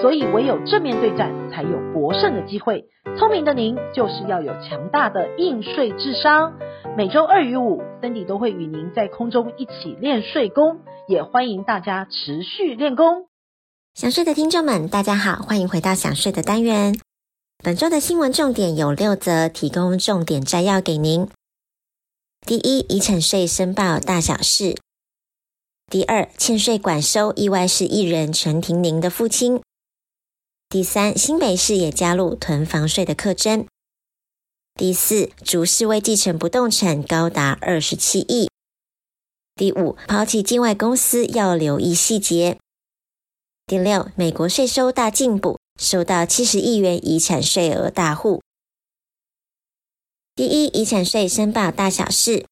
所以唯有正面对战才有博胜的机会。聪明的您就是要有强大的应税智商。每周二与五，Cindy 都会与您在空中一起练税功，也欢迎大家持续练功。想睡的听众们，大家好，欢迎回到想睡的单元。本周的新闻重点有六则，提供重点摘要给您。第一，遗产税申报大小事；第二，欠税管收，意外是艺人陈庭宁的父亲；第三，新北市也加入囤房税的课征。第四，竹市为继承不动产高达二十七亿。第五，抛弃境外公司要留意细节。第六，美国税收大进补，收到七十亿元遗产税额大户。第一，遗产税申报大小事。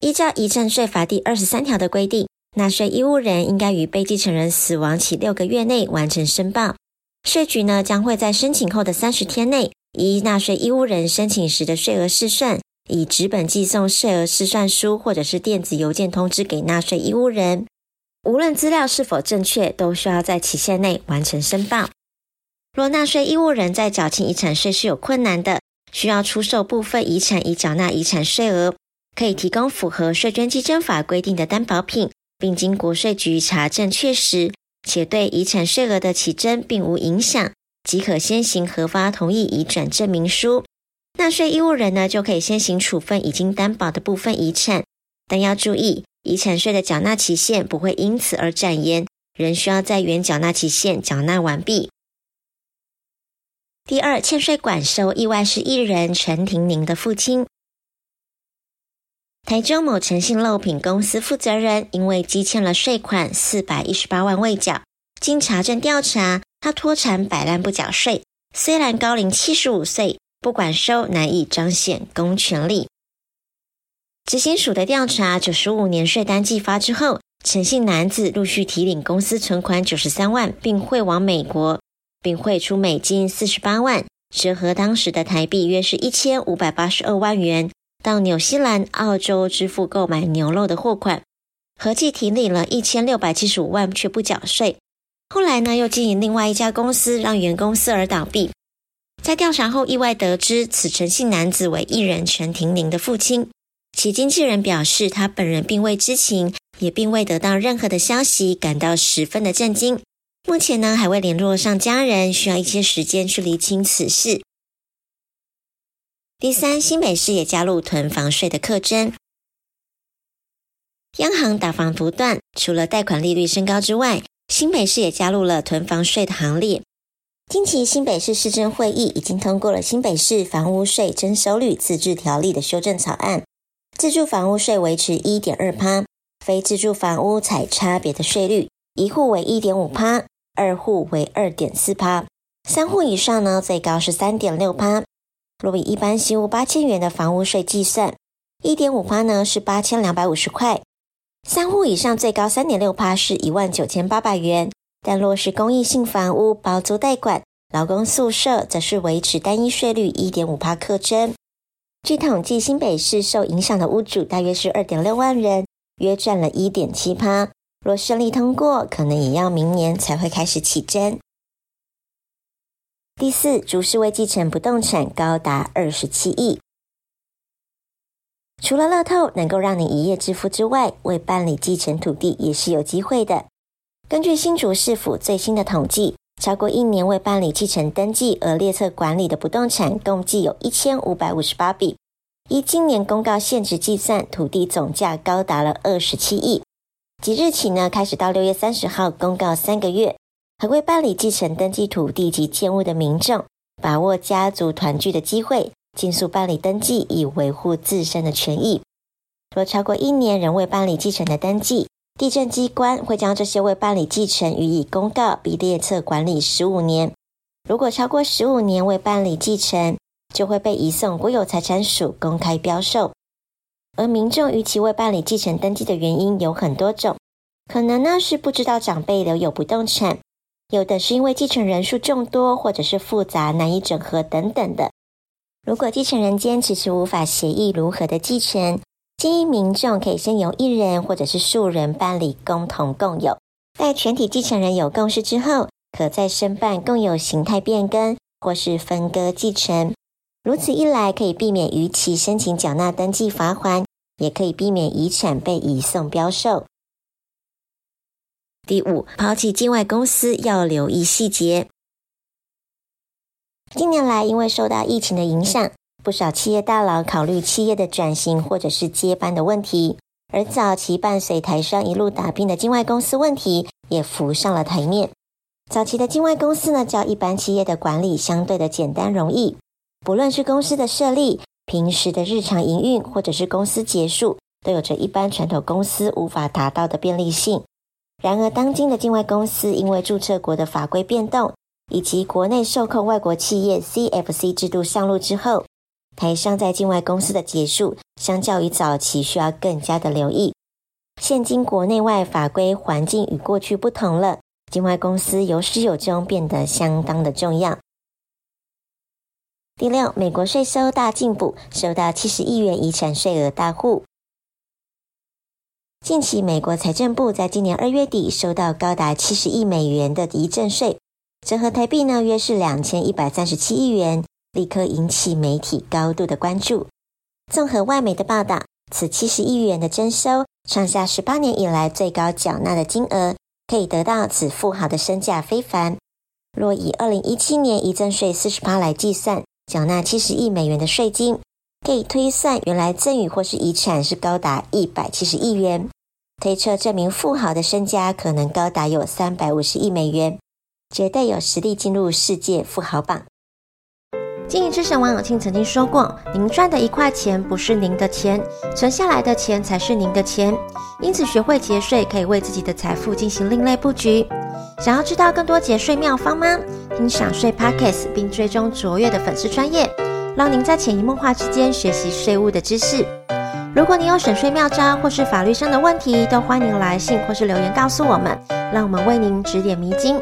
依照遗产税法第二十三条的规定，纳税义务人应该于被继承人死亡起六个月内完成申报。税局呢将会在申请后的三十天内。依纳税义务人申请时的税额试算，以纸本寄送税额试算书或者是电子邮件通知给纳税义务人。无论资料是否正确，都需要在期限内完成申报。若纳税义务人在缴清遗产税是有困难的，需要出售部分遗产以缴纳遗产税额，可以提供符合税捐稽征法规定的担保品，并经国税局查证确实，且对遗产税额的起征并无影响。即可先行核发同意移转证明书，纳税义务人呢就可以先行处分已经担保的部分遗产，但要注意，遗产税的缴纳期限不会因此而展延，仍需要在原缴纳期限缴纳完毕。第二，欠税管收意外是艺人陈庭宁的父亲，台中某诚信漏品公司负责人因为积欠了税款四百一十八万未缴，经查证调查。他脱产摆烂不缴税，虽然高龄七十五岁，不管收难以彰显公权力。执行署的调查，九十五年税单寄发之后，诚信男子陆续提领公司存款九十三万，并汇往美国，并汇出美金四十八万，折合当时的台币约是一千五百八十二万元，到纽西兰、澳洲支付购买牛肉的货款，合计提领了一千六百七十五万，却不缴税。后来呢，又经营另外一家公司，让原公司而倒闭。在调查后，意外得知此陈姓男子为艺人陈廷宁的父亲。其经纪人表示，他本人并未知情，也并未得到任何的消息，感到十分的震惊。目前呢，还未联络上家人，需要一些时间去厘清此事。第三，新北市也加入囤房税的课征。央行打房不断，除了贷款利率升高之外，新北市也加入了囤房税的行列。近期新北市市政会议已经通过了新北市房屋税征收率自治条例的修正草案，自住房屋税维持一点二趴，非自住房屋采差别的税率，一户为一点五趴，二户为二点四趴，三户以上呢最高是三点六趴。若以一般新屋八千元的房屋税计算，一点五趴呢是八千两百五十块。三户以上最高三点六趴是一万九千八百元，但若是公益性房屋包租代管、劳工宿舍，则是维持单一税率一点五趴课征。据统计，新北市受影响的屋主大约是二点六万人，约占了一点七趴。若顺利通过，可能也要明年才会开始起征。第四，竹市未继承不动产高达二十七亿。除了乐透能够让你一夜致富之外，未办理继承土地也是有机会的。根据新竹市府最新的统计，超过一年未办理继承登记而列册管理的不动产共计有一千五百五十八笔。依今年公告现值计算，土地总价高达了二十七亿。即日起呢，开始到六月三十号公告三个月，还未办理继承登记土地及建物的民众，把握家族团聚的机会。尽速办理登记，以维护自身的权益。若超过一年仍未办理继承的登记，地政机关会将这些未办理继承予以公告，并列册管理十五年。如果超过十五年未办理继承，就会被移送国有财产署公开标售。而民众逾期未办理继承登记的原因有很多种，可能呢是不知道长辈留有不动产，有的是因为继承人数众多，或者是复杂难以整合等等的。如果继承人间迟迟无法协议如何的继承，建议民众可以先由一人或者是数人办理共同共有，待全体继承人有共识之后，可再申办共有形态变更或是分割继承。如此一来，可以避免逾期申请缴纳登记罚锾，也可以避免遗产被移送标售。第五，抛弃境外公司要留意细节。近年来，因为受到疫情的影响，不少企业大佬考虑企业的转型或者是接班的问题，而早期伴随台商一路打拼的境外公司问题也浮上了台面。早期的境外公司呢，较一般企业的管理相对的简单容易。不论是公司的设立、平时的日常营运，或者是公司结束，都有着一般传统公司无法达到的便利性。然而，当今的境外公司因为注册国的法规变动，以及国内受控外国企业 CFC 制度上路之后，台商在境外公司的结束，相较于早期需要更加的留意。现今国内外法规环境与过去不同了，境外公司有始有终，变得相当的重要。第六，美国税收大进补，收到七十亿元遗产税额大户。近期，美国财政部在今年二月底收到高达七十亿美元的遗赠税，折合台币呢约是两千一百三十七亿元，立刻引起媒体高度的关注。综合外媒的报道，此七十亿元的征收创下十八年以来最高缴纳的金额，可以得到此富豪的身价非凡。若以二零一七年遗赠税四十趴来计算。缴纳七十亿美元的税金，可以推算原来赠与或是遗产是高达一百七十亿元，推测这名富豪的身家可能高达有三百五十亿美元，绝对有实力进入世界富豪榜。经营之神王永庆曾经说过：“您赚的一块钱不是您的钱，存下来的钱才是您的钱。”因此，学会节税可以为自己的财富进行另类布局。想要知道更多节税妙方吗？听享税 Podcast 并追踪卓越的粉丝专业，让您在潜移默化之间学习税务的知识。如果你有省税妙招或是法律上的问题，都欢迎来信或是留言告诉我们，让我们为您指点迷津。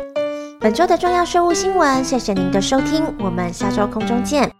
本周的重要税务新闻，谢谢您的收听，我们下周空中见。